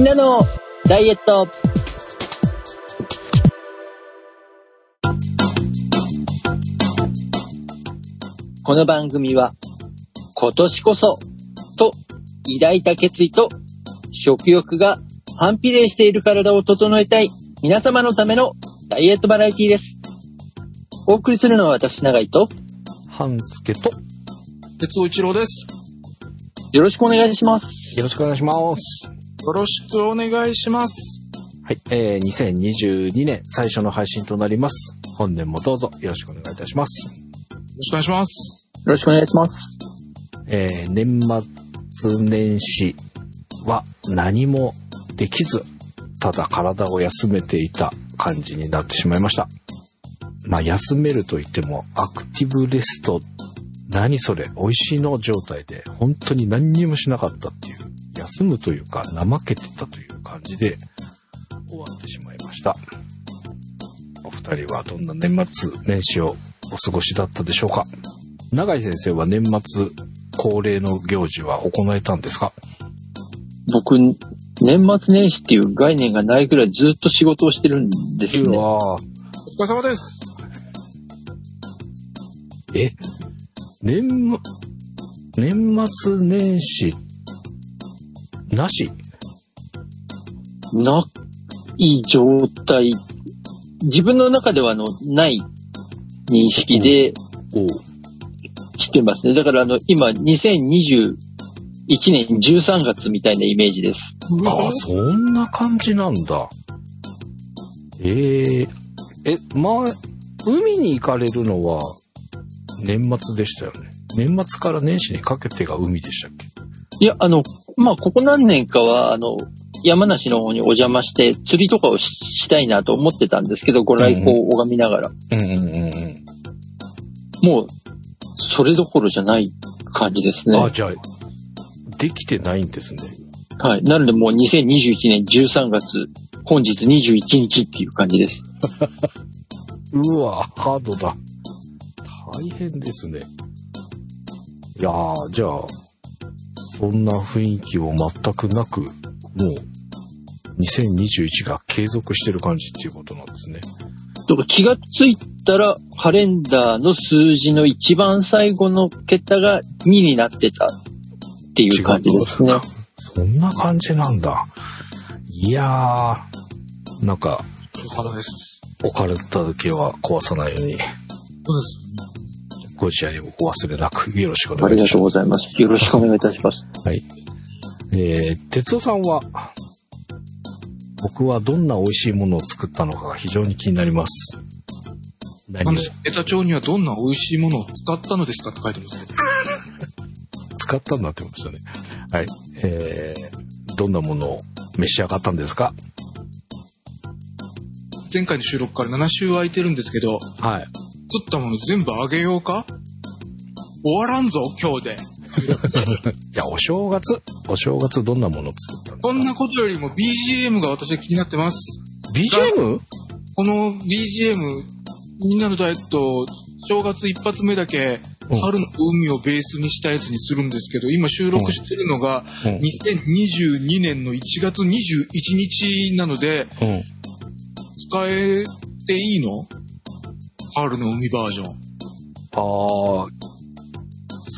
みんなのダイエット。この番組は、今年こそ、と抱いた決意と、食欲が反比例している体を整えたい皆様のためのダイエットバラエティです。お送りするのは私、長井と、半助と、鉄尾一郎です。よろしくお願いします。よろしくお願いします。よろしくお願いします。はい、えー、2022年最初の配信となります。本年もどうぞよろしくお願いいたします。よろしくお願いします。よろしくお願いします。えー、年末年始は何もできず、ただ体を休めていた感じになってしまいました。まあ、休めると言っても、アクティブレスト、何それ、美味しいの状態で、本当に何にもしなかったっていう、休むというか、怠けてたという感じで、終わってしまいました。お二人はどんな年末年始をお過ごしだったでしょうか？永井先生は年末恒例の行事は行えたんですか？僕、年末年始っていう概念がないくらいずっと仕事をしてるんですね。うわーお疲れ様です。え？年末、年末年始、なし？ない状態。自分の中ではあの、ない認識でおう来てますね。だからあの、今、2021年13月みたいなイメージです。ああ、そんな感じなんだ。えええ、前、海に行かれるのは年末でしたよね。年末から年始にかけてが海でしたっけ？いや、あの、まあ、ここ何年かは、あの、山梨の方にお邪魔して釣りとかをししたいなと思ってたんですけど、ご来光を拝みながら。うんうんうんうん。もう、それどころじゃない感じですね。あ、じゃあ、できてないんですね。はい。なのでもう2021年13月、本日21日っていう感じです。うわ、ハードだ。大変ですね。いやー、じゃあ、そんな雰囲気を全くなく、もう、2021が継続してる感じっていうことなんですね。だから気がついたら、カレンダーの数字の一番最後の桁が2になってたっていう感じですね。そんな感じなんだ。いやー、なんか、お疲れ様です。置かれた時は壊さないように、そうですご自愛をお忘れなくよろしくおありがとう願いしまございます。よろしくお願いいたします。す。はい。えー、哲夫さんは、僕はどんな美味しいものを作ったのかが非常に気になります。何を？なんで、ネタ帳にはどんな美味しいものを使ったのですか？って書いてますけど。使ったんだってましたね。はい。えー、どんなものを召し上がったんですか？前回の収録から7週空いてるんですけど、はい。作ったもの全部あげようか？終わらんぞ、今日で。じゃあ、お正月、お正月どんなものを作ったんですかこんなことよりも BGM が私は気になってます。BGM? この BGM、みんなのダイエット、正月一発目だけ、うん春の海をベースにしたやつにするんですけど、今収録してるのが、うん2022年の1月21日なので、うん。使えていいの？春の海バージョン。ああ、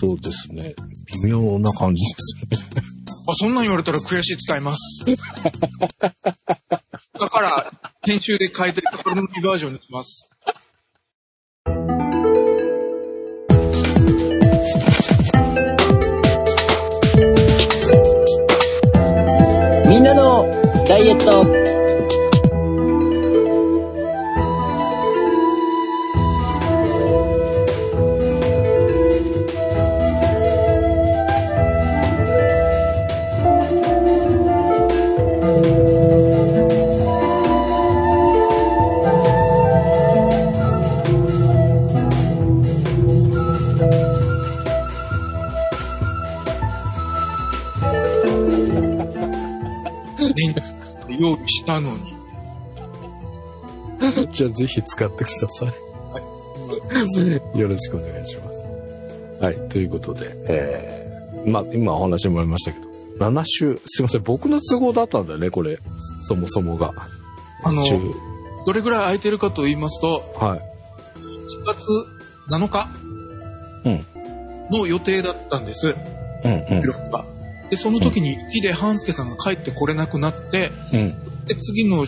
そうですね。微妙な感じですね。あ、そんなん言われたら悔しい使います。だから、編集で変えて春の海バージョンにします。みんなのダイエット。したのに。じゃあぜひ使ってください。よろしくお願いします。はい。ということで、えー、まあ、今お話もありましたけど、7週、すいません、僕の都合だったんだよね、これ。そもそもが。あの、週どれぐらい空いてるかと言いますと、はい。1月7日うん。の予定だったんです、うん、うん。収録が。で、その時に雪で半助さんが帰ってこれなくなって、うん。で、次の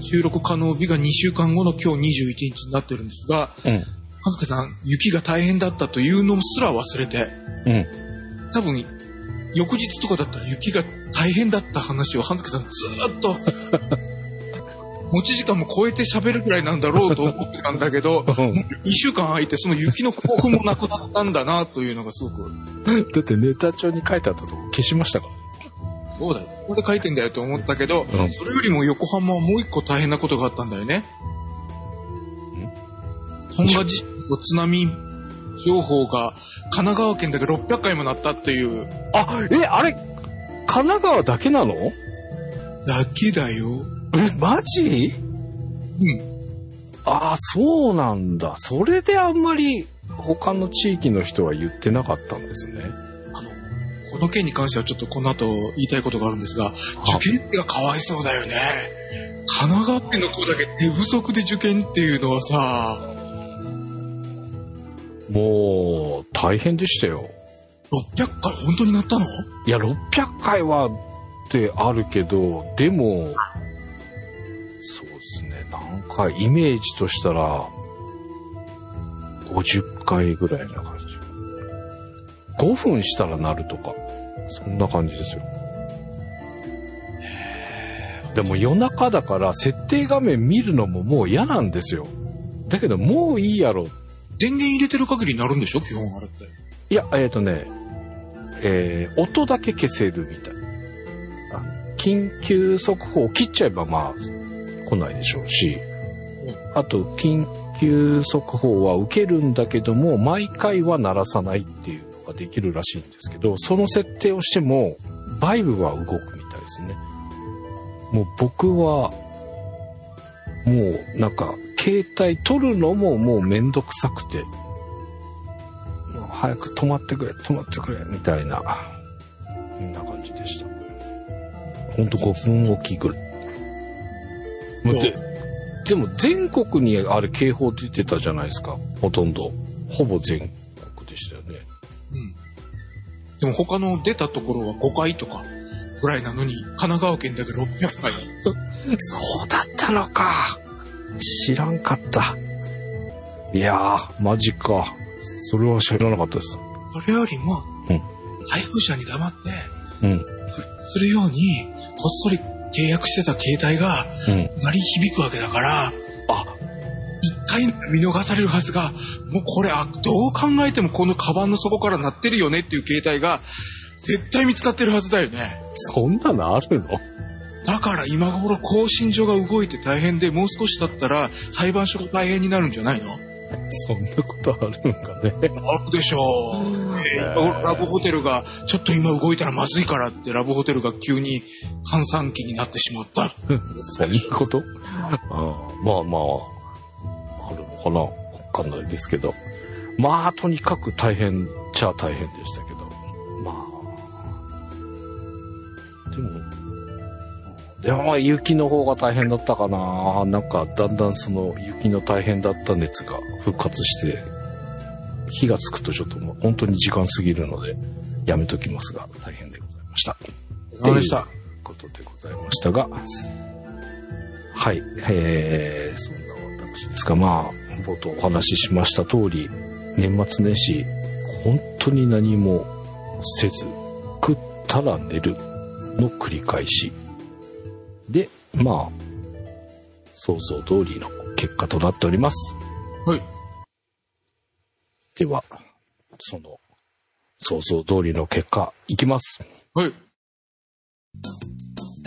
収録可能日が2週間後の今日21日になってるんですが、うん。半助さん、雪が大変だったというのすら忘れて、うん。多分、翌日とかだったら雪が大変だった話を半助さんずーっと、持ち時間も超えて喋るぐらいなんだろうと思ってたんだけど、2週間空いてその雪の興奮もなくなったんだなというのがすごく、だってネタ帳に書いてあったとこ消しましたから。そうだよ。ここで書いてんだよと思ったけど、うんそれよりも横浜はもう一個大変なことがあったんだよね。トンガ地震の津波情報が神奈川県だけ600回もなったっていうあ、え、あれ、神奈川だけなの？だけだよ。え、マジ？うん。ああ、そうなんだ。それであんまり他の地域の人は言ってなかったんですね。この件に関してはちょっとこの後言いたいことがあるんですが、受験ってがかわいそうだよね。神奈川県の子だけ寝不足で受験っていうのはさ、もう、大変でしたよ。600回本当になったの？いや、600回はってあるけど、でも、そうですね、何回、イメージとしたら、50回ぐらいな感じ。5分したらなるとか、そんな感じですよ。でも夜中だから設定画面見るのももう嫌なんですよ。だけどもういいやろ。電源入れてる限りになるんでしょ？基本あれって。いや、えっ、とね、えー音だけ消せるみたい。あ緊急速報切っちゃえばまあ来ないでしょうし、あと緊急速報は受けるんだけども、毎回は鳴らさないっていうのができるらしいんですけど、その設定をしても、バイブは動くみたいですね。もう僕は、もうなんか、携帯取るのももうめんどくさくて、もう早く止まってくれ、止まってくれ、みたいな、そんな感じでした。ほんと5分おきぐらい。で、でも全国にあれ警報出てたじゃないですか。ほとんど。ほぼ全。でも他の出たところは5回とかぐらいなのに、神奈川県だけ600回。そうだったのか。知らんかった。いやー、マジか。それは知らなかったです。それよりも、うん配偶者に黙って、うん。するように、こっそり契約してた携帯がうん。鳴り響くわけだから、あ、見逃されるはずが、もうこれ、あどう考えてもこのカバンの底から鳴ってるよねっていう携帯が、絶対見つかってるはずだよね。そんなのあるの？だから今頃更新所が動いて大変で、もう少し経ったら裁判所が大変になるんじゃないの？そんなことあるんかね。あるでしょう。ラブホテルが、ちょっと今動いたらまずいからって、ラブホテルが急に閑散期になってしまった。そんなこと？ああまあまあ、かな？わかんないですけど。まあ、とにかく大変っちゃ大変でしたけど。まあ。でも、でもまあ雪の方が大変だったかな。なんかだんだんその雪の大変だった熱が復活して、火がつくとちょっともう本当に時間過ぎるので、やめときますが、大変でございました。わかりました。ことでございましたが、はい、えー、そんな私ですが、まあ、冒頭お話ししました通り、年末年始、本当に何もせず、食ったら寝るの繰り返し。で、まあ、想像通りの結果となっております。はい。では、その、想像通りの結果、いきます。はい。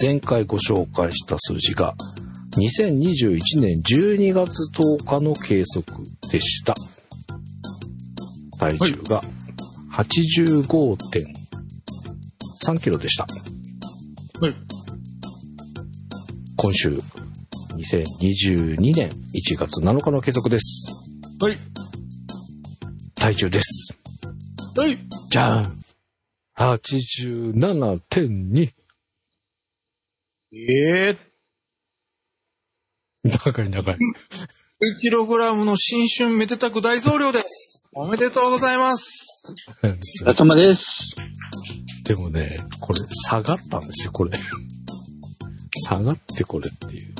前回ご紹介した数字が2021年12月10日の計測でした。体重が85.3キロでした。はい。今週2022年1月7日の計測です。はい。体重です。はい。じゃーん。87.2。ええ長い長い。10kg の新春めでたく大増量です。おめでとうございます。お疲れ様です。でもね、これ、下がったんですよ、これ。下がってこれっていう、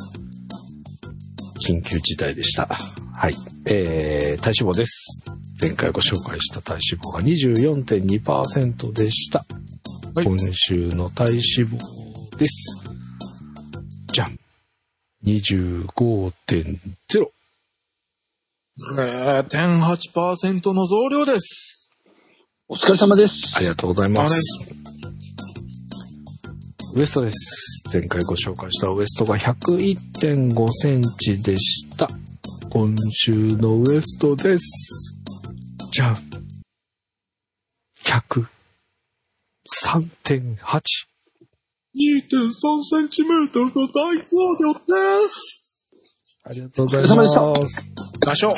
緊急事態でした。はい。えー、体脂肪です。前回ご紹介した体脂肪が24.2%でした。はい今週の体脂肪です。じゃん。25.0。0.8%の増量です。お疲れ様です。ありがとうございまあす。ウエストです。前回ご紹介したウエストが101.5センチでした。今週のウエストです。じゃん。103.8。2.3センチメートルの大増量です。ありがとうございます。お疲れ様で合唱。合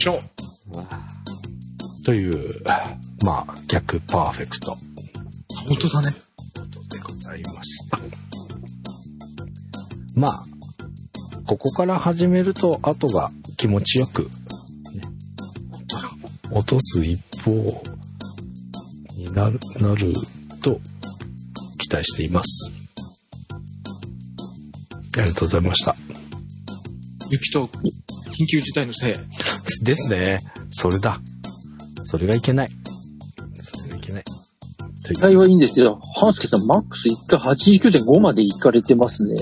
唱。という、まあ、逆パーフェクト本当だね。ことでございました。まあ、ここから始めると、後が気持ちよく、ね、落とす一方になる、なると期待しています。ありがとうございました。雪と緊急事態のせい。ですね。それだ。それがいけない。それがいけない。期待はいいんですけど、ハンスケさん、マックス1回89.5まで行かれてますね。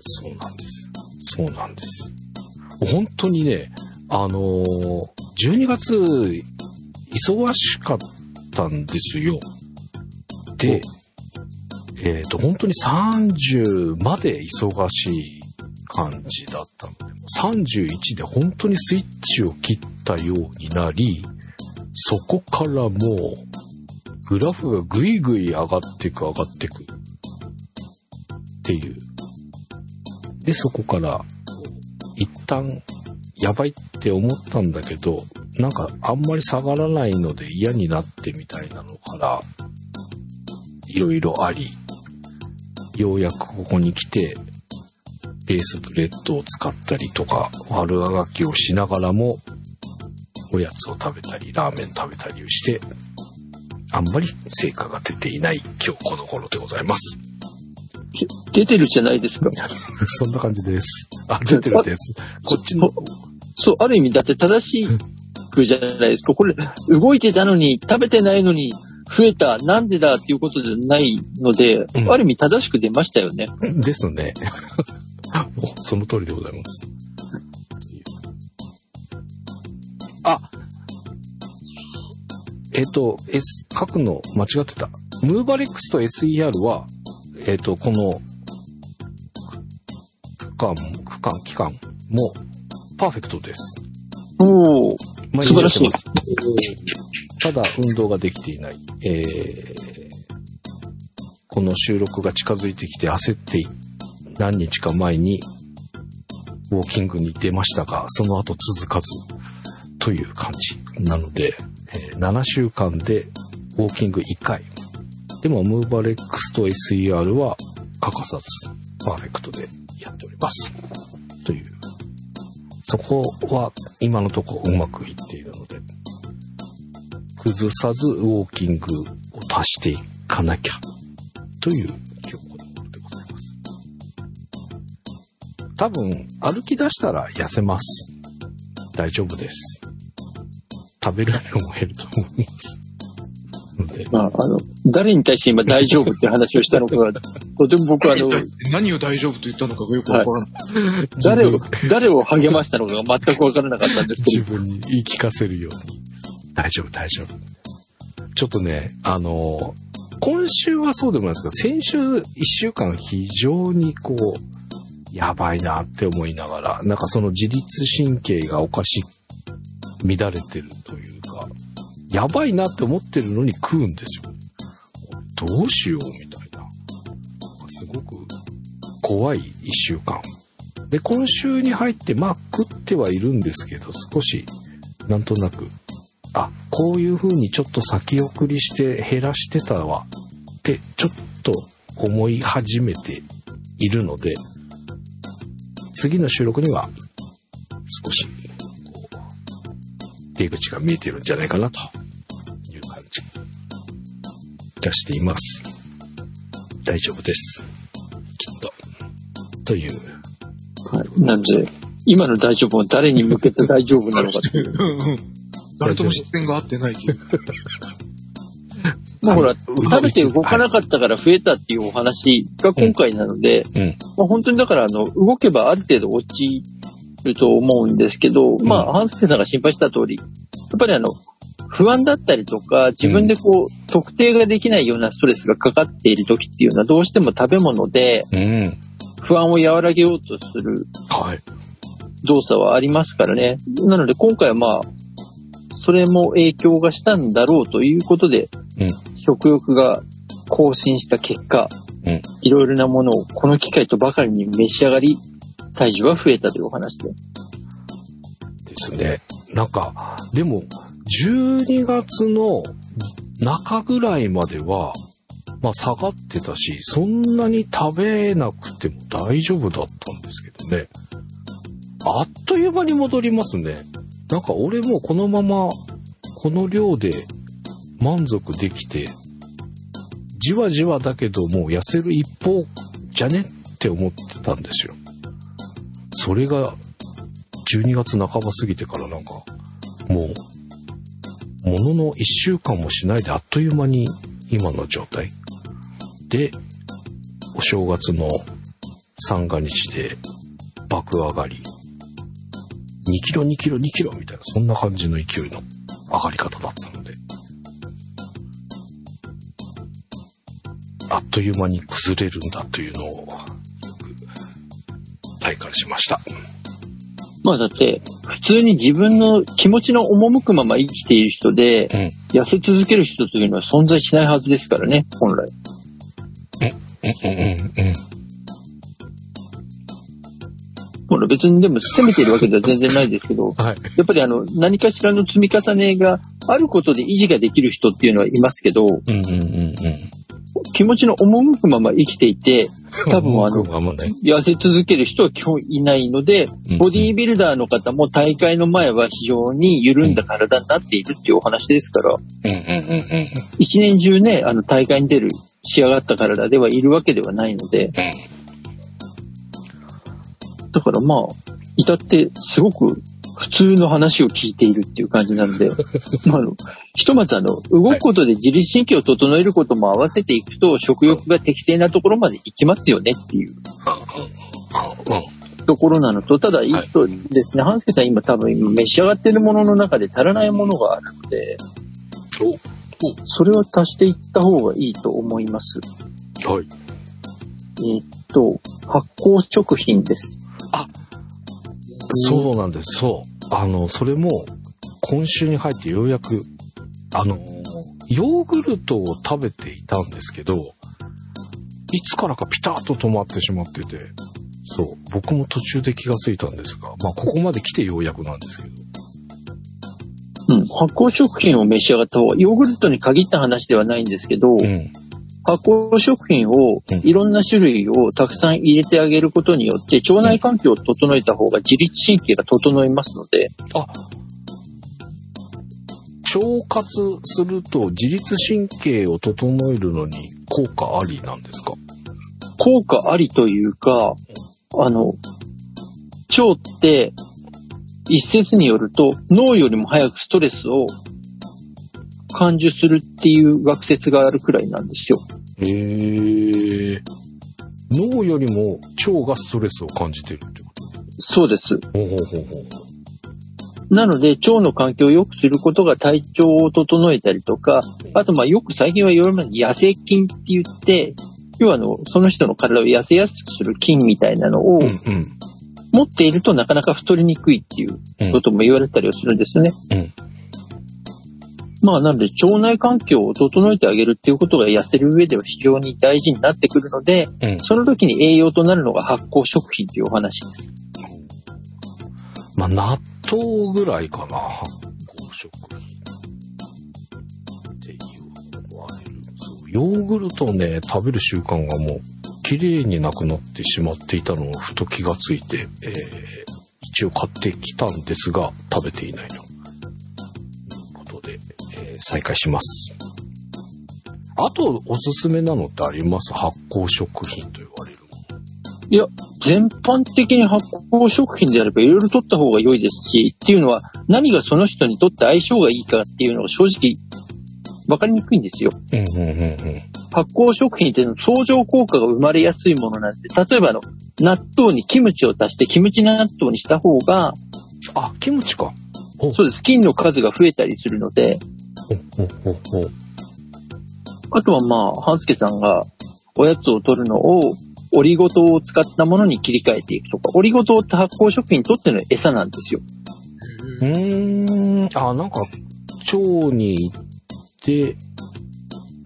そうなんです。そうなんです。本当にね、あのー12月、忙しかったんですよ。で、えっ、と、本当に30まで忙しい感じだったの。で、31で本当にスイッチを切ったようになり、そこからもう、グラフがぐいぐい上がっていく上がっていくっていう。で、そこから、一旦、やばいって思ったんだけど、なんかあんまり下がらないので嫌になってみたいなのから、いろいろあり、ようやくここに来て、ベースブレッドを使ったりとか、悪あがきをしながらも、おやつを食べたり、ラーメン食べたりをして、あんまり成果が出ていない今日この頃でございます。出てるじゃないですか。そんな感じです。あ、出てるです。こっちの、そう、ある意味、だって正しいくじゃないですか。これ、動いてたのに、食べてないのに、増えた、なんでだっていうことじゃないので、うんある意味正しく出ましたよね。ですね。その通りでございます。あえっ、と、S、書くの間違ってた。ムーバレックスと SER は、えっ、と、この、区間、区間、期間も、パーフェクトです。おー、毎素晴らしいただ、運動ができていない。えーこの収録が近づいてきて焦って何日か前にウォーキングに出ましたが、その後続かずという感じなので、え7週間でウォーキング1回。でも、ムーバレックスと SER は欠かさずパーフェクトでやっております。という。そこは今のとこうまくいっているので、崩さずウォーキングを足していかなきゃという今日この頃でございます。多分歩き出したら痩せます。大丈夫です。食べる量も減ると思います。まあ、あの、誰に対して今大丈夫って話をしたのかが、とても僕はあの、何を大丈夫と言ったのかがよくわからない。誰を自分、誰を励ましたのかが全くわからなかったんですけ自分に言い聞かせるように、大丈夫、大丈夫。ちょっとね、あの、今週はそうでもないですけど、先週一週間非常にこう、やばいなって思いながら、なんかその自律神経がおかしい、乱れてるというか、やばいなって思ってるのに食うんですよ。どうしようみたいな。すごく怖い一週間。で、今週に入って、まあ食ってはいるんですけど、少し、なんとなく、あ、こういう風にちょっと先送りして減らしてたわってちょっと思い始めているので、次の収録には少しこう出口が見えてるんじゃないかなという感じいたしています。大丈夫です。きっと。という。はい。なんで、今の大丈夫は誰に向けて大丈夫なのかっていう。うんうん。誰とも視線が合ってないっていう。まあほら、あの食べて動かなかったから増えたっていうお話が今回なので、うん。まあ本当にだからあの、動けばある程度落ちると思うんですけど、まあ、半助さんが心配した通り、やっぱりあの、不安だったりとか、自分でこう、特定ができないようなストレスがかかっている時っていうのは、どうしても食べ物でうん。不安を和らげようとするはい。動作はありますからね。なので今回はまあ、それも影響がしたんだろうということで、うん食欲が更新した結果、うんいろいろなものをこの機会とばかりに召し上がり、体重は増えたというお話で。ですね。なんか、でも、12月の中ぐらいまでは、まあ下がってたし、そんなに食べなくても大丈夫だったんですけどね。あっという間に戻りますね。なんか俺もこのまま、この量で満足できて、じわじわだけどもう痩せる一方じゃねって思ってたんですよ。それが12月半ば過ぎてからなんか、もう、ものの1週間もしないであっという間に今の状態。で、お正月の三が日で爆上がり。2キロ2キロ2キロみたいな、そんな感じの勢いの上がり方だったので。あっという間に崩れるんだというのを、体感しました。まあだって、普通に自分の気持ちの赴くまま生きている人で、うん。痩せ続ける人というのは存在しないはずですからね、本来。うんうんうん。別にでも責めてるわけでは全然ないですけど、はい。やっぱりあの、何かしらの積み重ねがあることで維持ができる人っていうのはいますけど、うんうんうんうん。気持ちの赴くまま生きていて、多分あの痩せ続ける人は基本いないので、うんボディービルダーの方も大会の前は非常に緩んだ体になっているっていうお話ですから。一年中ね、あの大会に出る仕上がった体ではいるわけではないので、だからまあ、至ってすごく普通の話を聞いているっていう感じなので、まあ、あの、ひとまずあの、動くことで自律神経を整えることも合わせていくと、食欲が適正なところまでいきますよねっていうところなのと、ただ、いいとですね、半助さん今多分召し上がってるものの中で足らないものがあるので、それは足していった方がいいと思います。はい。えーっと、発酵食品です。そうなんです。そう。あの、それも、今週に入ってようやく、あの、ヨーグルトを食べていたんですけど、いつからかピタッと止まってしまってて、そう、僕も途中で気がついたんですが、まあ、ここまで来てようやくなんですけど。うん。発酵食品を召し上がった方が、ヨーグルトに限った話ではないんですけど、うん。発酵食品をうん。いろんな種類をたくさん入れてあげることによって腸内環境を整えた方が自律神経が整いますので、あ、腸活すると自律神経を整えるのに効果ありなんですか？効果ありというか、あの、腸って一説によると脳よりも早くストレスを感受するっていう学説があるくらいなんですよ。へえ。脳よりも腸がストレスを感じてるってこそうです。とほうほうほうほう。なので、腸の環境を良くすることが体調を整えたりとか、あと、まあ、よく最近は言われる痩せ筋って言って、要はあの、その人の体を痩せやすくする筋みたいなのをうんうん。持っているとなかなか太りにくいっていうことも言われたりはするんですよね。うんまあ、なので、腸内環境を整えてあげるっていうことが痩せる上では非常に大事になってくるので、うん。その時に栄養となるのが発酵食品というお話です。まあ、納豆ぐらいかな。発酵食品。って言われる。そうヨーグルトをね、食べる習慣がもう、綺麗になくなってしまっていたのをふと気がついて、えー、一応買ってきたんですが、食べていないと。再開します。あと、おすすめなのってあります？発酵食品と言われるもの。いや、全般的に発酵食品であればいろいろ取った方が良いですし、っていうのは何がその人にとって相性がいいかっていうのが正直分かりにくいんですよ。うんうんうんうん。発酵食品っていうのは相乗効果が生まれやすいものなんで、例えばあの、納豆にキムチを足してキムチ納豆にした方が、あ、キムチか。そうです、菌の数が増えたりするので、ほほほほ。あとはまあ、半助さんがおやつを取るのをオリゴ糖を使ったものに切り替えていくとか、オリゴ糖って発酵食品にとっての餌なんですよ。うーん、あ、なんか、腸に行って、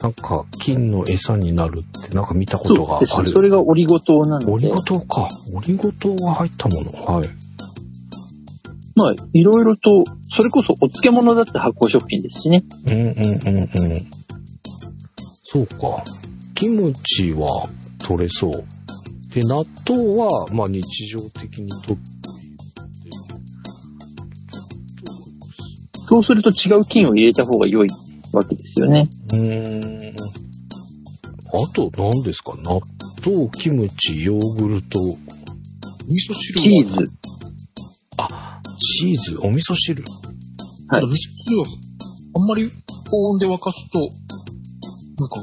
なんか、菌の餌になるって、なんか見たことがあです。る。それがオリゴ糖なのでオリゴ、糖か。オリゴ糖が入ったもの。はい。まあ、いろいろと、それこそお漬物だって発酵食品ですしね。うんうんうんうん。そうか。キムチは取れそう。で、納豆は、まあ日常的に取ってそうすると違う菌を入れた方が良いわけですよね。うーん。あと何ですか？納豆、キムチ、ヨーグルト、味噌汁チーはズ。チーズ、お味噌汁。はい味噌汁は、あんまり高温で沸かすと、なんか、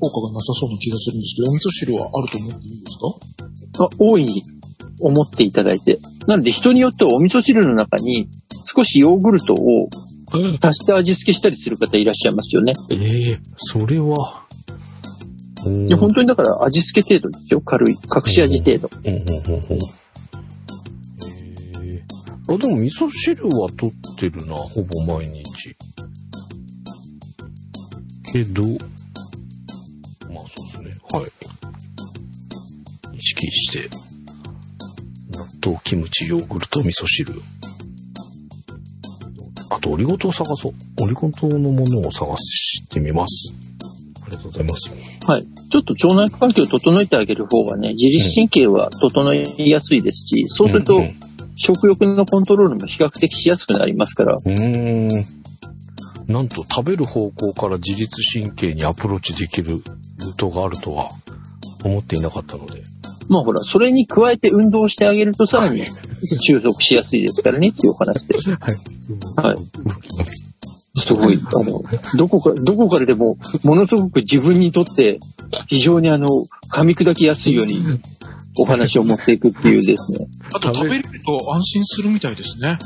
効果がなさそうな気がするんですけど、お味噌汁はあると思っていいですか？あ大いに思っていただいて。なので人によってはお味噌汁の中に少しヨーグルトを足して味付けしたりする方いらっしゃいますよね。ええそれは。いや、本当にだから味付け程度ですよ。軽い。隠し味程度。あ、でも味噌汁は取ってるな、ほぼ毎日。けど、まあそうですね。はい。意識して、納豆、キムチ、ヨーグルト、味噌汁。あと、オリゴ糖を探そう。オリゴ糖のものを探してみます。ありがとうございます。はい。ちょっと腸内環境を整えてあげる方がね、自律神経は整いやすいですし、そうするとんん食欲のコントロールも比較的しやすくなりますから、うーん。なんと食べる方向から自律神経にアプローチできるルートがあるとは思っていなかったので。まあほら、それに加えて運動してあげるとさらに収束しやすいですからねっていうお話で。はい。動きます。すごい、あの、どこか、どこからでも、ものすごく自分にとって、非常にあの、噛み砕きやすいように、お話を持っていくっていうですね。あと食べれると安心するみたいですね。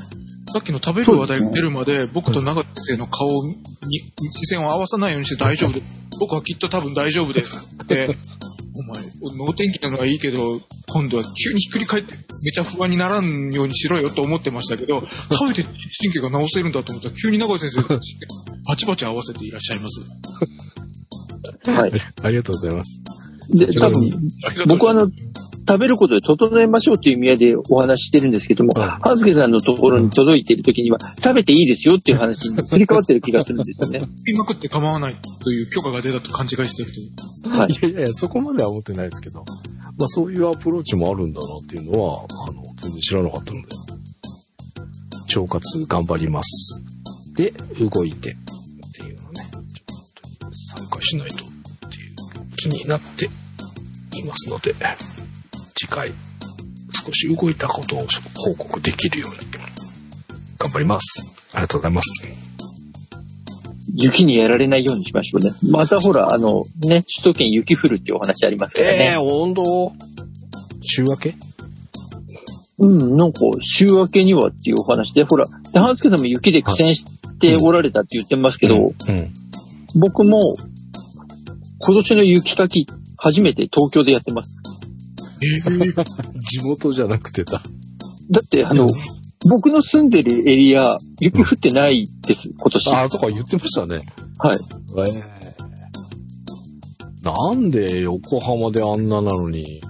さっきの食べる話題が出るまで、僕と長手先生の顔に、視線を合わさないようにして大丈夫です。僕はきっと多分大丈夫です。って、お前、脳天気なのはいいけど、今度は急にひっくり返って、めちゃ不安にならんようにしろよと思ってましたけど、食べて神経が治せるんだと思ったら、急に長井先生、バチバチ合わせていらっしゃいます。はい。ありがとうございます。で、多分、僕はあの、食べることで整えましょうという意味合いでお話ししてるんですけども、はいハズケさんのところに届いている時には、食べていいですよっていう話にすり替わってる気がするんですよね。食いまくって構わないという許可が出たと勘違いしてると。はいいやいやいや、そこまでは思ってないですけど、まあそういうアプローチもあるんだなっていうのは、あの、全然知らなかったので、腸活頑張ります。で、動いてっていうのね、ちょっと参加しないとっていう気になっていますので、次回少し動いたことを報告できるように頑張ります。ありがとうございます。雪にやられないようにしましょうね。またほら、あの、ね、首都圏雪降るっていうお話ありますからね。えー、温度週明け？うん、なんか、週明けにはっていうお話で、ほら、で、ハンスケさんも雪で苦戦しておられたって言ってますけど、うん。僕も、今年の雪かき、初めて東京でやってます。えー、地元じゃなくてだ。だって、あの、僕の住んでるエリア、雪降ってないです、今年。あ、そっか、言ってましたね。はい。ええなんで横浜であんななのに、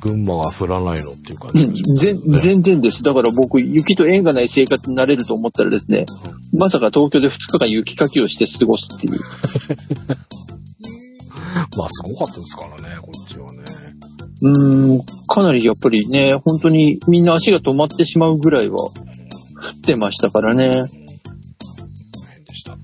群馬が降らないのっていう感うんじで、す全全然です。だから僕、雪と縁がない生活になれると思ったらですね、まさか東京で2日間雪かきをして過ごすっていう。まあ、すごかったですからね、こっちはね。うん、かなりやっぱりね、本当にみんな足が止まってしまうぐらいは降ってましたからね。大変でした。はい。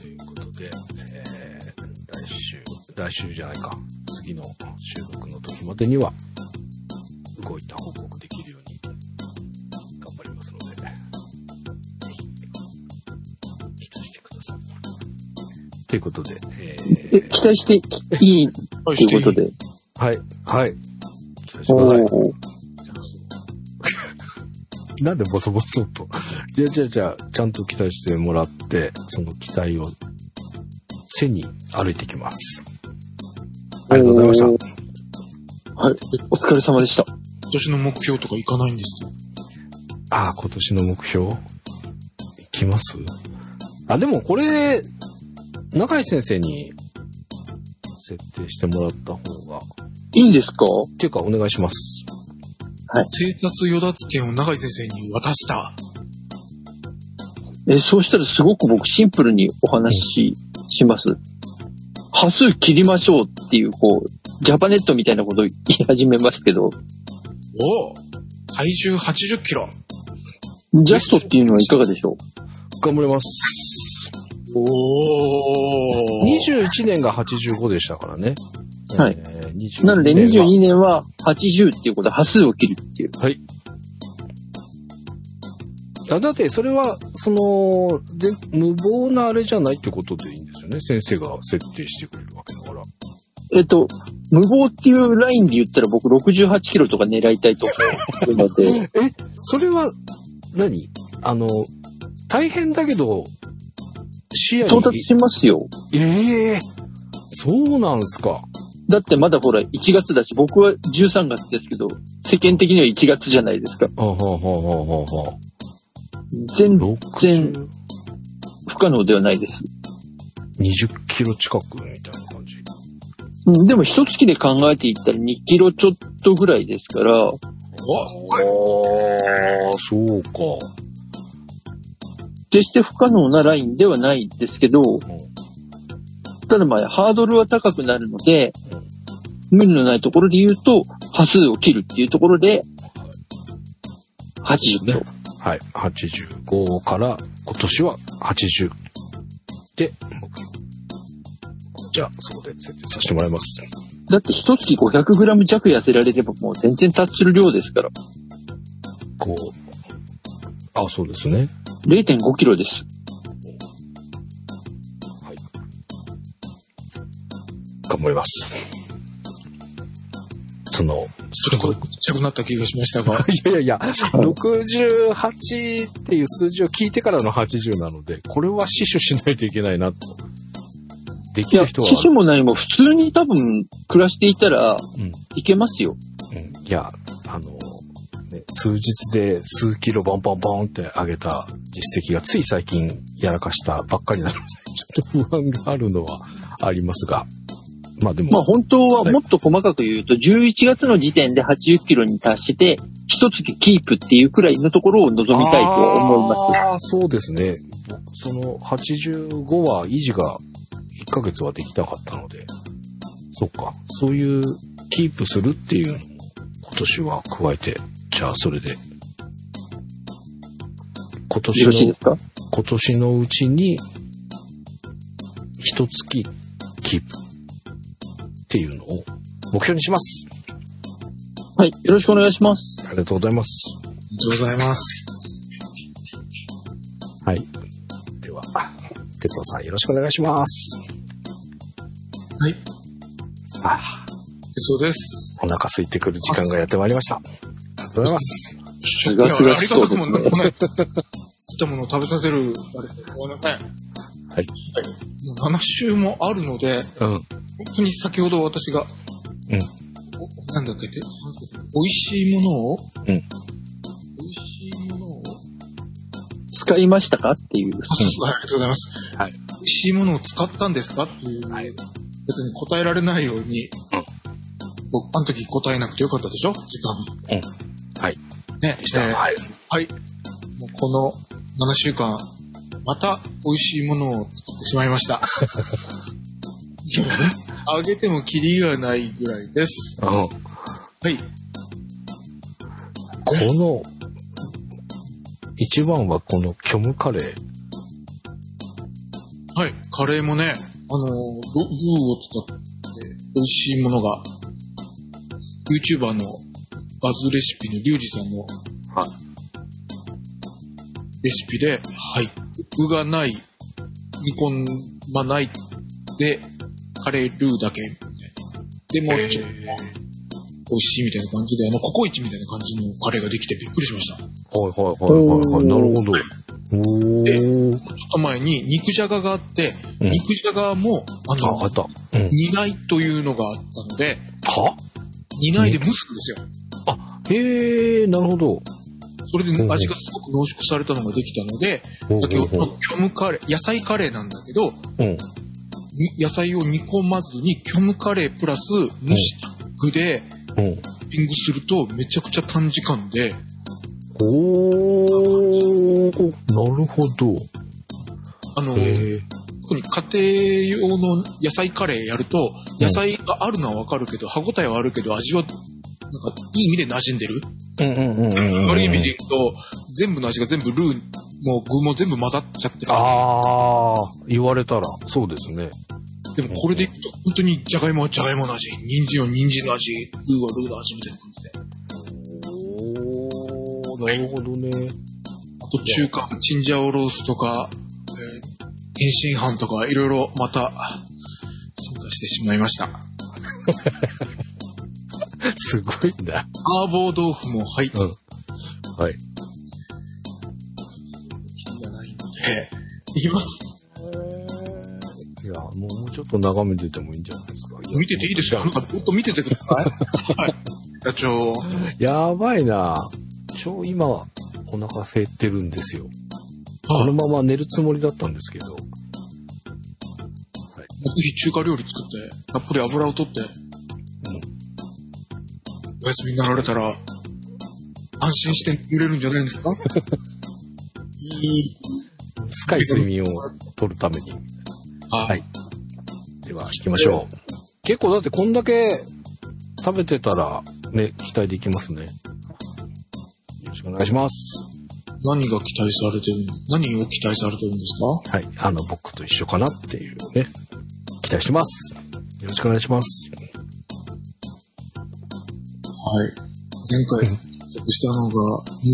ということで、えー、来週、来週じゃないか。次の収録の時までには、動いた報告でいうことで、ええ、ー、期待していいっていうことで。はい、はい。期待しておください。ーなんでボソボソと。じゃあじゃあじゃあ、ちゃんと期待してもらって、その期待を背に歩いてきます。ありがとうございました。はい。お疲れ様でした。今年の目標とかいかないんですよ。ああ、今年の目標？いきます？あ、でもこれ、中井先生に設定してもらった方が、いいんですか？っていうかお願いします。生活与奪権を永井先生に渡した。え、そうしたらすごく僕シンプルにお話しします。端数切りましょうっていう、こう、ジャパネットみたいなことを言い始めますけど、おお体重80キロ。ジャストっていうのはいかがでしょう？頑張ります。おお21年が85でしたからね。はいえー22なので年は22年は80っていうことで端数を切るっていう。はい。あだって、それは、その、で、無謀なあれじゃないってことでいいんですよね。先生が設定してくれるわけだから。えっと、無謀っていうラインで言ったら僕68キロとか狙いたいと思うので、え、それは何、あの、大変だけど、視野に。到達しますよ。ええそうなんすか。だってまだほら1月だし、僕は13月ですけど、世間的には1月じゃないですか。はははははは全60然不可能ではないです。20キロ近くみたいな感じ。うんでも一月で考えていったら2キロちょっとぐらいですから、おああ、そうか。決して不可能なラインではないですけど、ただまあハードルは高くなるので、無理のないところで言うと、端数を切るっていうところで、80キロ。はい。85から今年は80で。じゃあ、そこで設定させてもらいます。だって一月 500g 弱痩せられればもう全然達する量ですから。こう。あ、そうですね。0.5キロです。はい。頑張ります。その、ちょっとこれ、ちっちゃくなった気がしましたが。いやいやいや、68っていう数字を聞いてからの80なので、これは死守しないといけないなと。できる人は。死守も何も普通に多分暮らしていたらうんいけますよ。うんいや、あの、ね、数日で数キロボンボンボンって上げた実績がつい最近やらかしたばっかりなので、ちょっと不安があるのはありますが、まあでも、まあ本当はもっと細かく言うと、11月の時点で80キロに達して、一月キープっていうくらいのところを望みたいとは思います。ああ、そうですね。その85は維持が1ヶ月はできなかったので、そっか。そういうキープするっていうのも今年は加えて、じゃあそれで、今年の今年のうちに、一月キープっていうのを目標にします。はい。よろしくお願いします。ありがとうございます。ありがとうございます。はい。では、哲夫さんよろしくお願いします。はい。あそうです。お腹空いてくる時間がやってまいりました。ありがとうございます。すがすがしそうですね。作ったものを食べさせる、あれ、ごめんなさい。はい。もう7週もあるので、うん。本当に先ほど私が、うんおなんだっけ美味しいものを、うん美味しいものを、使いましたかっていう。あありがとうございます。はい。美味しいものを使ったんですかっていう、はい別に答えられないように、僕、あの時答えなくてよかったでしょ時間に。はい。ね、でした。えーはい。はい。もうこの7週間、また美味しいものを作ってしまいました。あげてもキリがないぐらいです。うん。はい。この、一番はこの虚無カレー。はい。カレーもね、あの、ルルーを使って美味しいものが、YouTuber のバズレシピのリュウジさんのはい。レシピで、はい。具がない、煮込まないで、カレールーだけみたいな。でも、ちょっと美味しいみたいな感じで、あの、ココイチみたいな感じのカレーができてびっくりしました。ちょはいはいはいはいはい。なるほど。おー。っと前に肉じゃががあって、うん肉じゃがも、あのった。うん。煮ないというのがあったので、は？煮ないで蒸すんですよ。あ、へえ、なるほど。それで味がすごく濃縮されたのができたので、先ほどの虚無カレー、野菜カレーなんだけど、うん。に野菜を煮込まずに虚無カレープラス蒸した具でうん。トッピングするとめちゃくちゃ短時間で、おー、なるほど。あの。特に家庭用の野菜カレーやると、野菜があるのはわかるけど、歯応えはあるけど、味は、なんか、いい意味で馴染んでる？うんうん。悪い意味で言うと、全部の味が全部ルー、もう具も全部混ざっちゃってる。ああ、言われたら、そうですね。でもこれでいくと、本当にじゃがいもはじゃがいもの味、人参は人参の味、ルーはルーの味みたいな感じで。おー、なるほどね。あと中華、チンジャオロースとか、えー天津飯とか、いろいろまた、進化してしまいました。すごいんだ。麻婆豆腐も入ってうん。はい。気がないので、いきます。いや、もうちょっと眺めててもいいんじゃないですか。見てていいですかなんかずっと見ててください。はい。社長。やばいな超今、お腹空いてるんですよ。このまま寝るつもりだったんですけど。ぜひ中華料理作って、たっぷり油を取って、お休みになられたら、安心して寝れるんじゃないんですか？いい。深い睡眠を取るために。ははい。では、行きましょう。結構だってこんだけ食べてたら、ね、期待できますね。よろしくお願いします。何が期待されてるの？何を期待されてるんですか？はい。あの、僕と一緒かなっていうね、期待してます。よろしくお願いします。はい。前回、約したのが21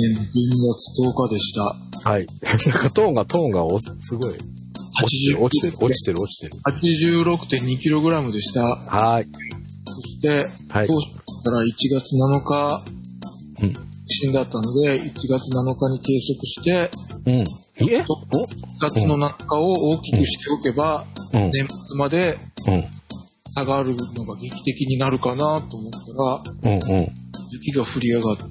年12月10日でした。はい。なんかトーンが、トーンがおすすごい、落ちてる、落ちてる、落ちてる、落ちてる。86.2kg でした。はい。そして、はい当。初から1月7日、うん。地震だったので、1月7日に計測して、うん。え？1月の7日を大きくしておけば、おうん。年末までうん。下がるのが劇的になるかなと思ったら、うん。うん。雪が降りやがって、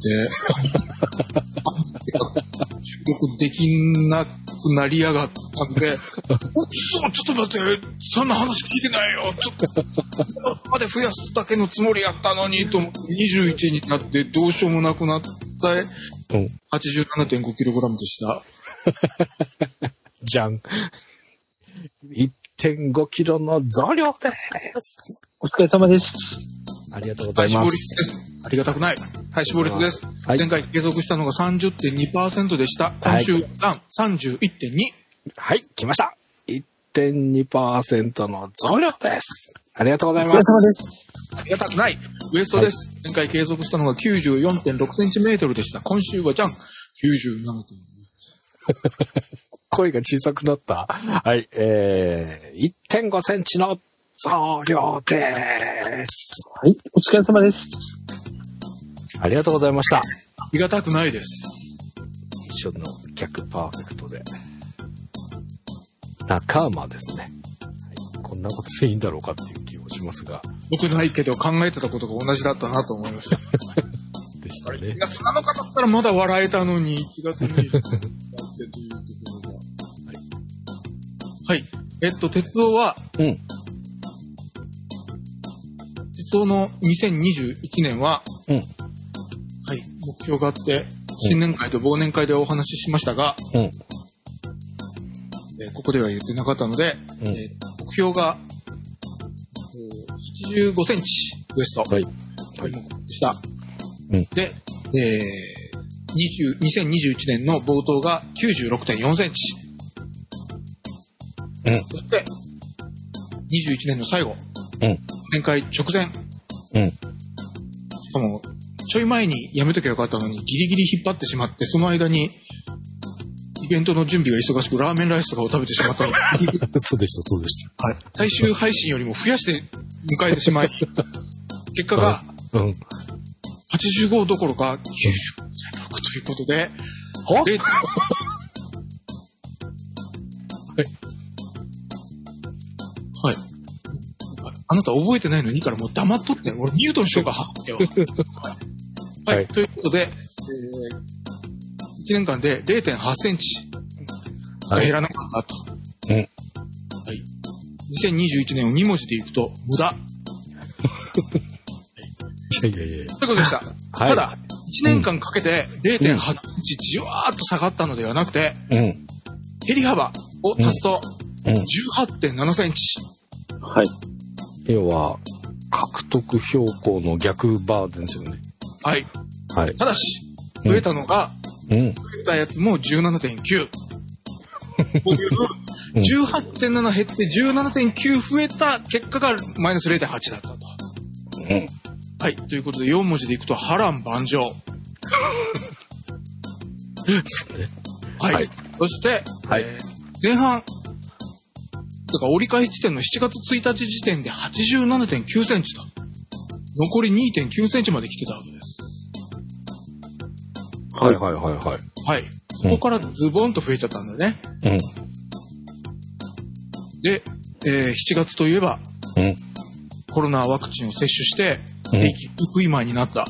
収録できなくなりやがったんで、おっそちょっと待って、そんな話聞いてないよ。ちょっと、まで増やすだけのつもりやったのに、と思って、21になってどうしようもなくなった、うん。87.5kg でした。じゃん。1.5キロの増量です。お疲れ様です。ありがとうございます。ありがたくない。体脂肪率です。はい前回計測したのが30.2%でした。はい今週、ダウン31.2。はい、来ました。1.2%の増量です。ありがとうござお疲れいます。様です。ありがたくない。ウエストです。前回計測したのが94.6センチメートルでした。今週はじゃん。97.2。声が小さくなった。はい、えー、1.5センチの増量です。はい、お疲れ様です。ありがとうございました。ありがたくないです。一緒の逆パーフェクトで。仲間ですね。はいこんなことしていいんだろうかっていう気もしますが、僕ないけど考えてたことが同じだったなと思いました。1 でしたね。月7日だったらまだ笑えたのに、1月20日だってというところが。はい。えっと、鉄道は、うん。鉄道の2021年は、うん。はい、目標があって、新年会と忘年会でお話ししましたが、うん。えーここでは言ってなかったので、うんえー目標が、えー85センチウエスト。はい。はい。でした。うんで、えー、20 2021年の冒頭が96.4センチ。うん。そして、21年の最後、うん。年会直前、うん。しかも、ちょい前にやめときゃよかったのに、ギリギリ引っ張ってしまって、その間に、イベントの準備が忙しく、ラーメンライスとかを食べてしまったの そうでした、そうでし最終配信よりも増やして迎えてしまい、結果がた。うん。85どころか96ということで、は？0はい。あなた覚えてないの？にいいからもう黙っとって、俺ミュートにしようか。はい。はい。はいということで、えー、1年間で0.8センチはい減らなかったと。うん。はい。2021年を2文字でいくと、無駄。いやいやいやということでした。はいただ、1年間かけて0.8センチじわーっと下がったのではなくて、うん。減り幅を足すとうん。18.7センチ。はい。要は、獲得標高の逆バーですよね。はい。はい。ただし、増えたのが、うん。増えたやつも17.9。こういう うん18.7減って17.9増えた結果がマイナス0.8だったと。うん。はい。ということで4文字でいくと波乱万丈。はい。はいそして、はいえー前半、だから折り返し地点の7月1日時点で87.9センチと。残り2.9センチまで来てたわけです。はいはいはいはい。はい。そこからズボンと増えちゃったんだよね。うん。で、えー7月といえば、うん。コロナワクチンを接種して、食い前になった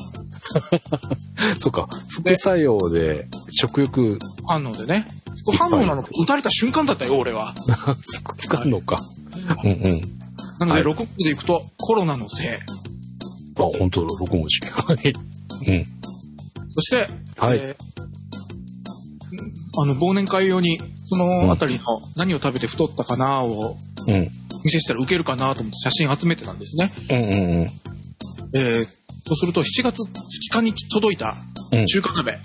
そっか。副作用で食欲反応でね。副反応なのか、打たれた瞬間だったよ、俺は。つかんのか。うんうん。なので、はい6文字でいくと、コロナのせい。あ、本当だ、6文字。はい。うん。そして、はいえーあの、忘年会用に、そのあたりの何を食べて太ったかなをうん。見せしたらウケるかなと思って写真集めてたんですね。うんうんうん。えー、そうすると7月2日に届いたうん中華鍋。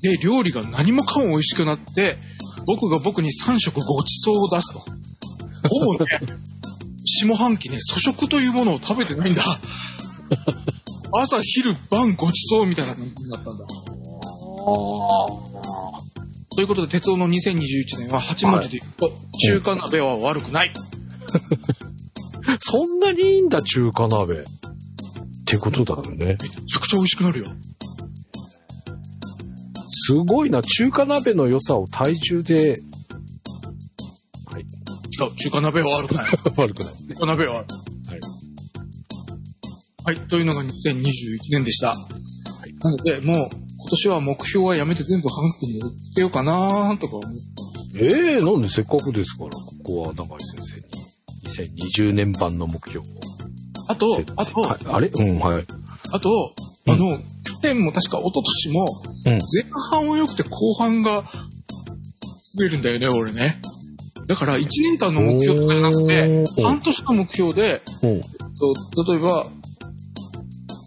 で、料理が何もかも美味しくなって、僕が僕に3食ごちそうを出すと。ほぼね、下半期ね、粗食というものを食べてないんだ。朝、昼、晩ごちそうみたいな感じになったんだ。ということで、鉄道の2021年は8文字で言うと、中華鍋は悪くない。そんなにいいんだ、中華鍋。ってことだよね。めちゃくちゃ美味しくなるよ。すごいな、中華鍋の良さを体重で、はい、違う、中華鍋は悪くない。悪くない。中華鍋は悪い。はい。はい、というのが2021年でした。なので、もう、今年は目標はやめて全部ハンスにつけようかなとか思って。ええなんでせっかくですから、ここは永井先生に2020年版の目標を。あとせ、あと、はいあれ？うん、はい。あと、うんあの、去年も確か一昨年も、うん。前半は良くて後半が増えるんだよね、俺ね。だから、1年間の目標とかじゃなくて、うん半年の目標で、うん。と例えば、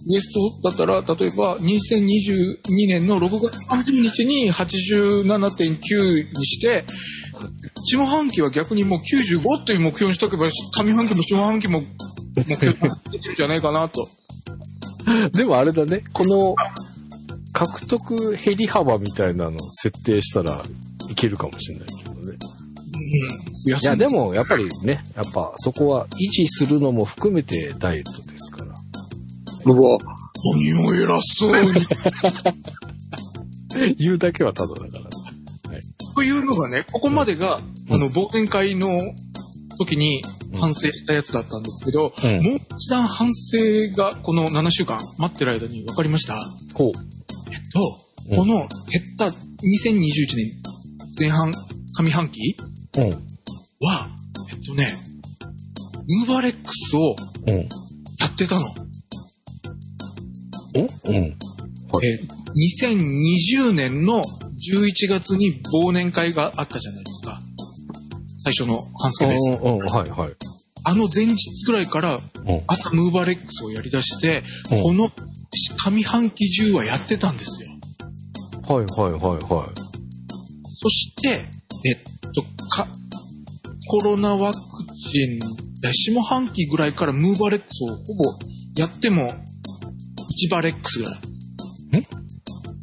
ウエストだったら、例えば2022年の6月30日に87.9にして、下半期は逆にもう95っていう目標にしとけば、上半期も下半期も目標にできるんじゃないかなと。でもあれだね、この獲得減り幅みたいなのを設定したらいけるかもしれないけどね。うん。いや、でもやっぱりね、やっぱそこは維持するのも含めてダイエットですから。うわ、何を偉そうに。言うだけはただだから。というのがね、ここまでが、うんあの、忘年会の時に反省したやつだったんですけど、うんもう一段反省がこの7週間待ってる間に分かりました。ほう。えっと、この減った2021年前半上半期うん。は、えっとね、ウーバーレックスをうん。やってたの。うんうん。はいえー2020年の11月に忘年会があったじゃないですか。最初の半助です。はいはい。あの前日ぐらいからうん朝ムーバーレックスをやり出して、うんこの上半期中はやってたんですよ。はいはいはいはい。そして、えっと、か、コロナワクチン、え下半期ぐらいからムーバーレックスをほぼやっても、1バレックスぐらい。ん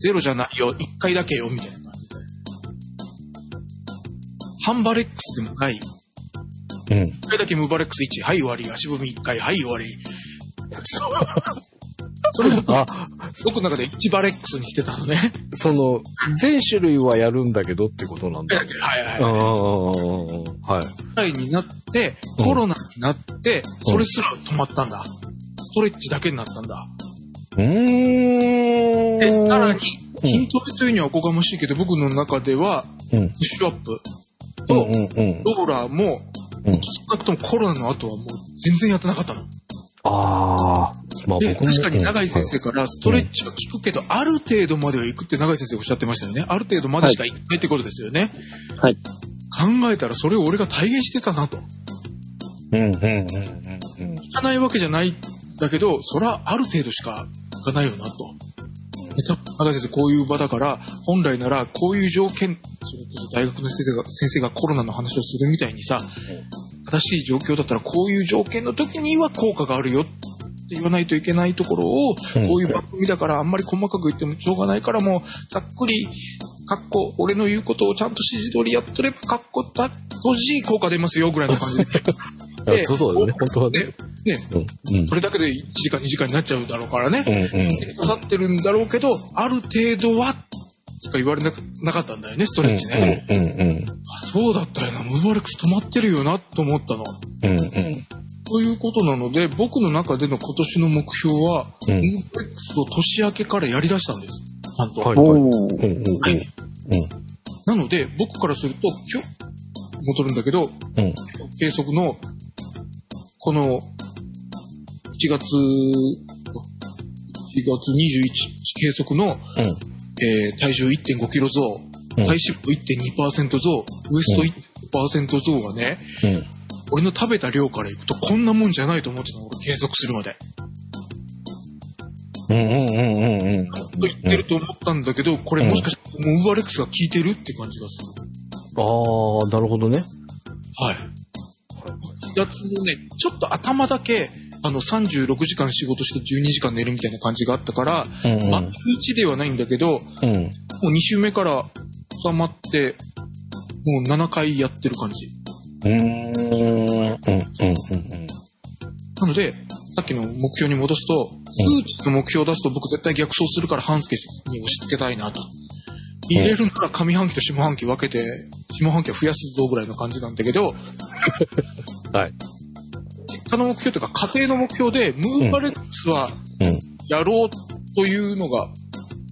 ゼロじゃないよ、1回だけよ、みたいな感じで。半バレックスでもない。うん。1回だけムーバーレックス1、はい終わり。足踏み1回、はい終わり。それをあ、僕の中で1バレックスにしてたのね。その、全種類はやるんだけどってことなんだ。はいはいはい。はい。ぐらいになって、うんコロナになって、それすら止まったんだ。ストレッチだけになったんだ。うーん。で、さらに、うん筋トレというにはおこがましいけど、僕の中では、うん。プッシュアップうんと。ローラーも、うん少なくともコロナの後はもう全然やってなかったの。ああ、まあで、僕も。確かに永井先生うんから、ストレッチは効くけど、ある程度までは行くって永井先生おっしゃってましたよね。ある程度までしか行かないってことですよね。はい。考えたらそれを俺が体現してたなと。うんうんうんうんうん。行かないわけじゃないんだけど、そらある程度しか行かないよなと。で多分永井先生こういう場だから、本来ならこういう条件、それこそ大学の先生が、先生がコロナの話をするみたいにさ、正しい状況だったらこういう条件の時には効果があるよって言わないといけないところを、うんこういう番組だからあんまり細かく言ってもしょうがないからもう、ざっくり、かっこ、俺の言うことをちゃんと指示通りやっとれば、かっこだ、閉じ効果出ますよ、ぐらいの感じで。であそうそうだよね、本当はね。ね、ね、うんうんそれだけで1時間2時間になっちゃうだろうからね。うんうん。刺さってるんだろうけど、ある程度は、しか言われななかったんだよね、ストレッチね。うんうんうん。あそうだったよな、ムーバーレックス止まってるよな、と思ったの。うんうん。ということなので、僕の中での今年の目標は、うんムーバーレックスを年明けからやり出したんです。ちゃんと。はいはい。はいなので、僕からすると、今日、戻るんだけど、うん。うん。計測の、この、1月、1月21日計測の、えー体重1.5キロ増、うん体脂肪1.2%増、ウエスト1%増がね、うん。俺の食べた量からいくとこんなもんじゃないと思ってたの、俺計測するまで。うんうんうんうんうん。と言ってると思ったんだけど、これもしかして、もうウーバーレックスが効いてるって感じがする。ああ、なるほどね。はい。1月のね、ちょっと頭だけ、あの、36時間仕事して12時間寝るみたいな感じがあったから、うんうん毎日ではないんだけど、もうん。う2週目から収まって、もう7回やってる感じ。うーん。うんうんうんなので、さっきの目標に戻すと、数値の目標を出すと僕絶対逆走するから半助に押し付けたいなと。入れるなら上半期と下半期分けて、下半期は増やすぞぐらいの感じなんだけど、うん。はい。実家の目標というか家庭の目標で、ムーバレックスはうん。やろうというのが、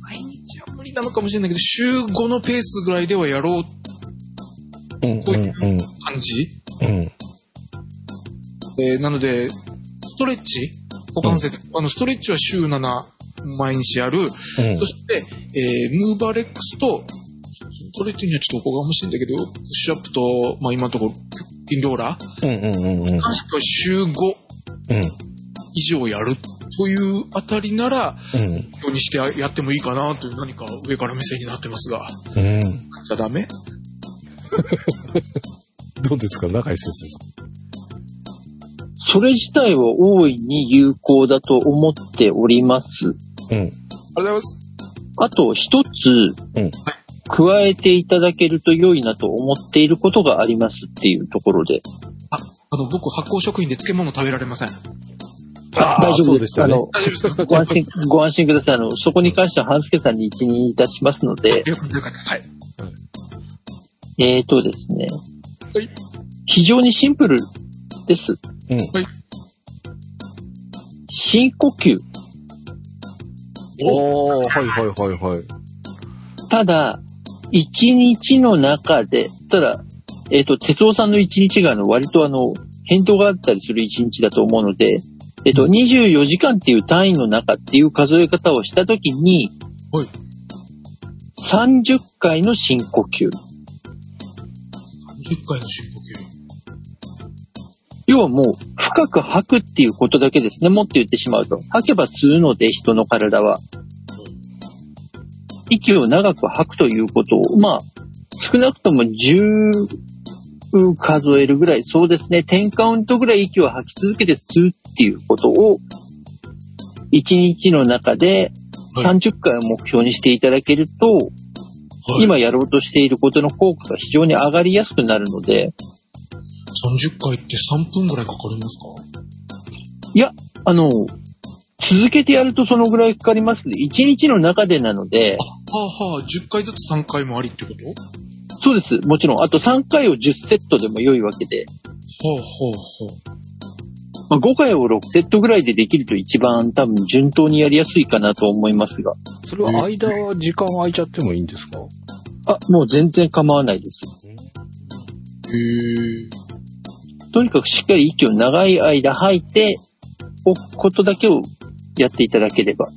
毎日は無理なのかもしれないけど、週5のペースぐらいではやろううんこういううん感じ。うん。えーなので、ストレッチ股関節、あの、ストレッチは週7毎日やる。うんそして、えームーバーレックスと、ストレッチにはちょっとおこがましいんだけど、プッシュアップと、まあ今のところ、ピンローラーうんうんうんうん。に関しては週5うん。以上やるというあたりなら、うん。ようにしてやってもいいかなという何か上から目線になってますが、うん。じゃあダメ？どうですか、中井先生それ自体は大いに有効だと思っております。さん。うん。ありがとうございます。あと一つうん、加えていただけると良いなと思っていることがありますっていうところで。あ、あの、僕発酵食品で漬物食べられません。あー大丈夫です。あの、ご安心、ご安心ください。あの、そこに関しては半助さんに一任いたしますので、よかったよかった。はい。えーとですね、はい。非常にシンプルです。うん。はい。深呼吸。おー、はいはいはいはい。ただ、一日の中で、ただ、えっ、と、哲夫さんの一日があの、割とあの、変動があったりする一日だと思うので、えっ、と、24時間っていう単位の中っていう数え方をしたときに、はい30回の深呼吸。10回の深呼吸。要はもう、深く吐くっていうことだけですね。もっと言ってしまうと。吐けば吸うので、人の体は。息を長く吐くということを、まあ、少なくとも10数えるぐらい、そうですね、10カウントぐらい息を吐き続けて吸うっていうことを、1日の中ではい。30回を目標にしていただけると、はい、今やろうとしていることの効果が非常に上がりやすくなるので、30回って3分ぐらいかかりますか？いや、あの、続けてやるとそのぐらいかかりますけど、1日の中でなので、はあはあ、10回ずつ3回もありってこと？はそうです。もちろん。あと3回を10セットでも良いわけで、あはあはまあ、5回を6セットぐらいでできると一番多分順当にやりやすいかなと思いますが。それは間は時間空いちゃってもいいんですか？あ、もう全然構わないです。あ。へえ。とにかくしっかり息を長い間吐いておくことだけをやっていただければ。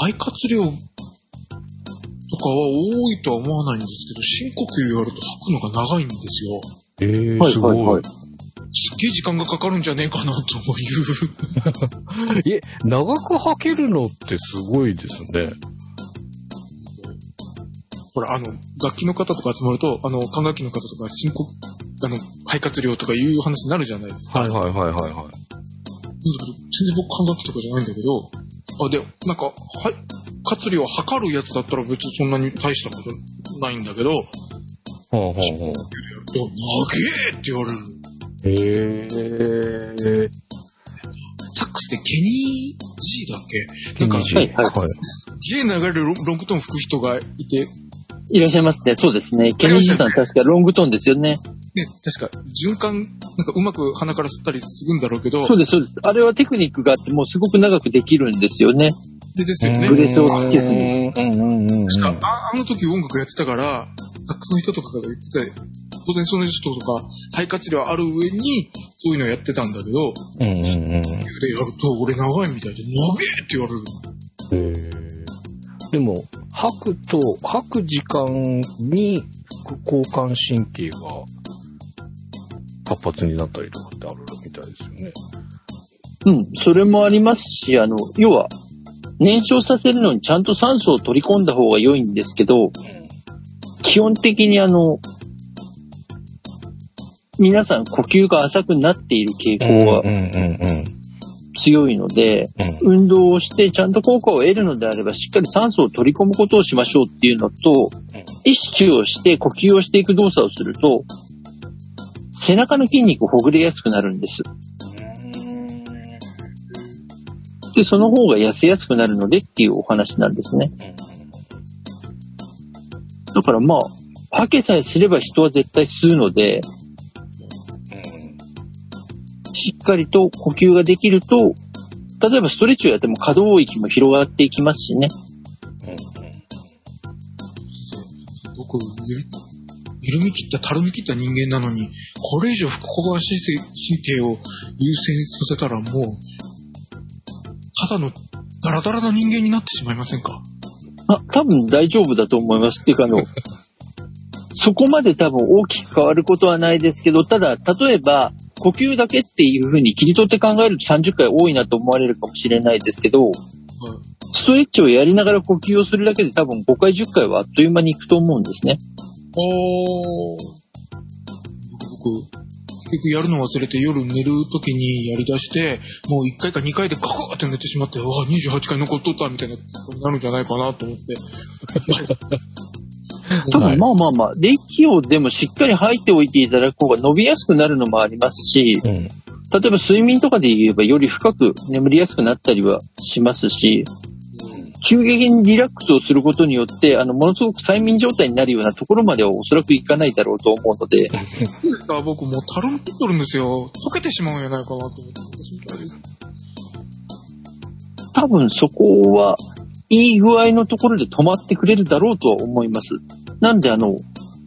肺活量とかは多いとは思わないんですけど、深呼吸やると吐くのが長いんですよ。ええはいすごい。はいはいすっげえ時間がかかるんじゃねえかなという。え、長く吐けるのってすごいですね。ほら、あの、楽器の方とか集まると、あの、管楽器の方とか、深呼、あの、肺活量とかいう話になるじゃないですか。はいはいはいはいはい。だけど全然僕管楽器とかじゃないんだけど、あ、で、なんか、肺活量測るやつだったら別にそんなに大したことないんだけど、ほうほうほう。と、長えって言われる。へえ。サックスでケニー G だっけ？なんか、すはいはいはい。げえ流れるロングトーン吹く人がいて、いらっしゃいますね。そうですね。ケニージさん確かロングトーンですよね。ね、確か循環、なんかうまく鼻から吸ったりするんだろうけど、そうです、そうです。あれはテクニックがあって、もうすごく長くできるんですよね。でですよね。ブレスをつけずに。うんうんうんうん。確か、ああの時音楽やってたから、サックスの人とかが言ってて、当然その人とか、肺活量ある上に、そういうのやってたんだけど、うんうんうん。でやると、俺長いみたいで、長えって言われる。へーでも、吐くと、吐く時間に副交感神経が活発になったりとかってあるみたいですよね。うん、それもありますし、あの、要は、燃焼させるのにちゃんと酸素を取り込んだ方が良いんですけど、基本的にあの、皆さん呼吸が浅くなっている傾向はうんうんうん強いので、うん。運動をしてちゃんと効果を得るのであれば、しっかり酸素を取り込むことをしましょうっていうのと、意識をして呼吸をしていく動作をすると、背中の筋肉ほぐれやすくなるんです。で、その方が痩せやすくなるのでっていうお話なんですね。だからまあ、吐けさえすれば人は絶対吸うので、しっかりと呼吸ができると、例えばストレッチをやっても可動域も広がっていきますしね。僕、ゆ緩み切った、たるみ切った人間なのに、これ以上副交感神経を優先させたらもう、ただのダラダラな人間になってしまいませんか？あ、多分大丈夫だと思います。っていうかあの、そこまで多分大きく変わることはないですけど、ただ、例えば、呼吸だけっていうふうに切り取って考えると30回多いなと思われるかもしれないですけど、ストレッチをやりながら呼吸をするだけで多分5回10回はあっという間にいくと思うんですね。おー。僕、結結局やるの忘れて夜寝る時にやり出して、もう1回か2回でガクって寝てしまって、わあ、28回残っとったみたいなことになるんじゃないかなと思って。多分まあまあまあ、で、息をでもしっかり吐いておいていただく方が伸びやすくなるのもありますし、うん。例えば睡眠とかで言えばより深く眠りやすくなったりはしますし、急激にリラックスをすることによって、あの、ものすごく催眠状態になるようなところまではおそらくいかないだろうと思うので、あ僕もうたるん切っとるんですよ。溶けてしまうんやないかなと思って。多分そこは、いい具合のところで止まってくれるだろうとは思います。なんであの、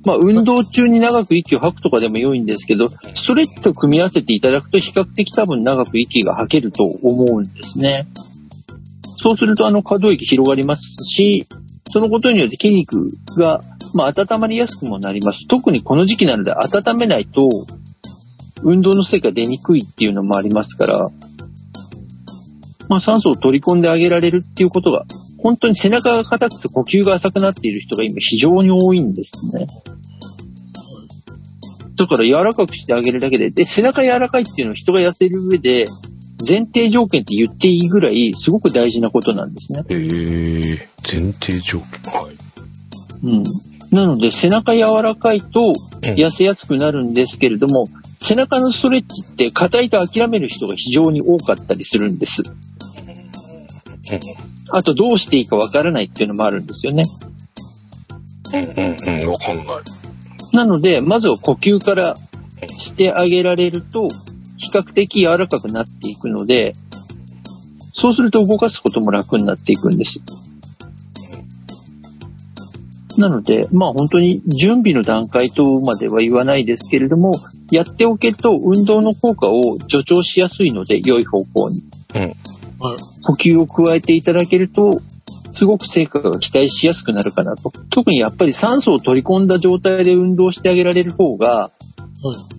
まあ、運動中に長く息を吐くとかでも良いんですけど、ストレッチと組み合わせていただくと比較的多分長く息が吐けると思うんですね。そうするとあの可動域広がりますし、そのことによって筋肉が、まあ、温まりやすくもなります。特にこの時期なので温めないと、運動の成果出にくいっていうのもありますから、まあ、酸素を取り込んであげられるっていうことが、本当に背中が硬くて呼吸が浅くなっている人が今非常に多いんですね。だから柔らかくしてあげるだけで、で、背中柔らかいっていうのは人が痩せる上で、前提条件って言っていいぐらい、すごく大事なことなんですね。えー、前提条件。はい。うん。なので、背中柔らかいとうん痩せやすくなるんですけれども、背中のストレッチって硬いと諦める人が非常に多かったりするんです。あと、どうしていいかわからないっていうのもあるんですよね。うんうんうん、わかんない。なので、まずは呼吸からしてあげられると、比較的柔らかくなっていくので、そうすると動かすことも楽になっていくんです。なので、まあ本当に準備の段階とまでは言わないですけれども、やっておけると運動の効果を助長しやすいので、良い方向に。はい。呼吸を加えていただけると、すごく成果が期待しやすくなるかなと。特にやっぱり酸素を取り込んだ状態で運動してあげられる方が、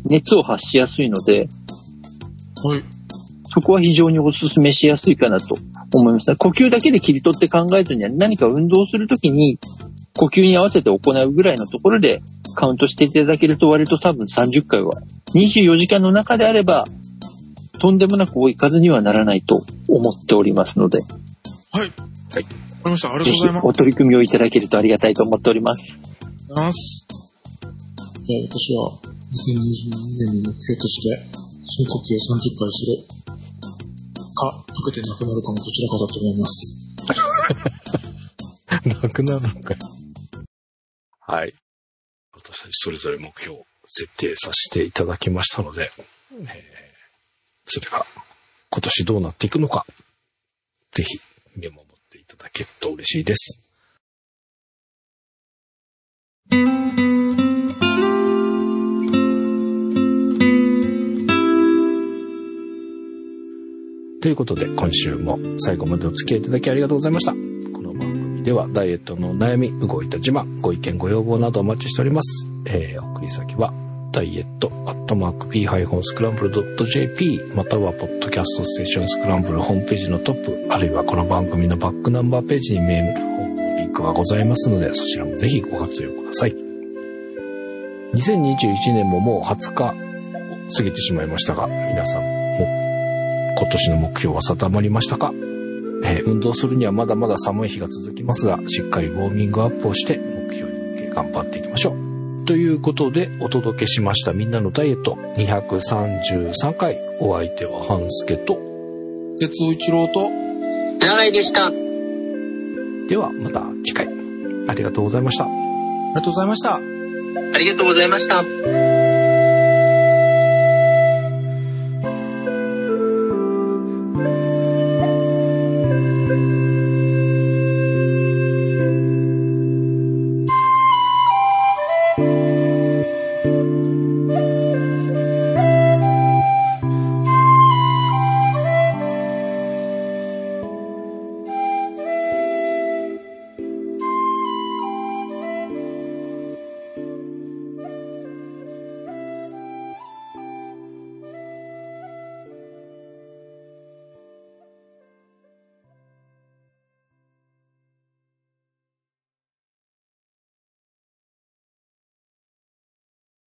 熱を発しやすいので、はい。そこは非常にお勧めしやすいかなと思います。呼吸だけで切り取って考えずには何か運動するときに呼吸に合わせて行うぐらいのところでカウントしていただけると割と多分30回は24時間の中であればとんでもなく多い数にはならないと思っておりますので、はい。はい。わかりました。ありがとうございます。お取り組みをいただけるとありがたいと思っております。ます。じゃあ私は2022年に目標として深呼吸を30回するか、溶けてなくなるかのどちらかだと思います。なくなるのかい。はい。私たちそれぞれ目標を設定させていただきましたので、えーそれが今年どうなっていくのか、ぜひ見守っていただけると嬉しいです。ということで、今週も最後までお付き合いいただきありがとうございました。この番組ではダイエットの悩み、動いた自慢、ご意見、ご要望などお待ちしております。えー、送り先は、ダイエットアットマーク p-scramble.jp またはポッドキャストステーションスクランブルホームページのトップあるいはこの番組のバックナンバーページにメールフォームのリンクがございますのでそちらもぜひご活用ください2021年ももう20日を過ぎてしまいましたが皆さん今年の目標は定まりましたか、えー運動するにはまだまだ寒い日が続きますがしっかりウォーミングアップをして目標に向け頑張っていきましょうということでお届けしましたみんなのダイエット233回お相手は半助と鉄尾一郎と、長いでした。ではまた次回ありがとうございましたありがとうございました。ありがとうございました。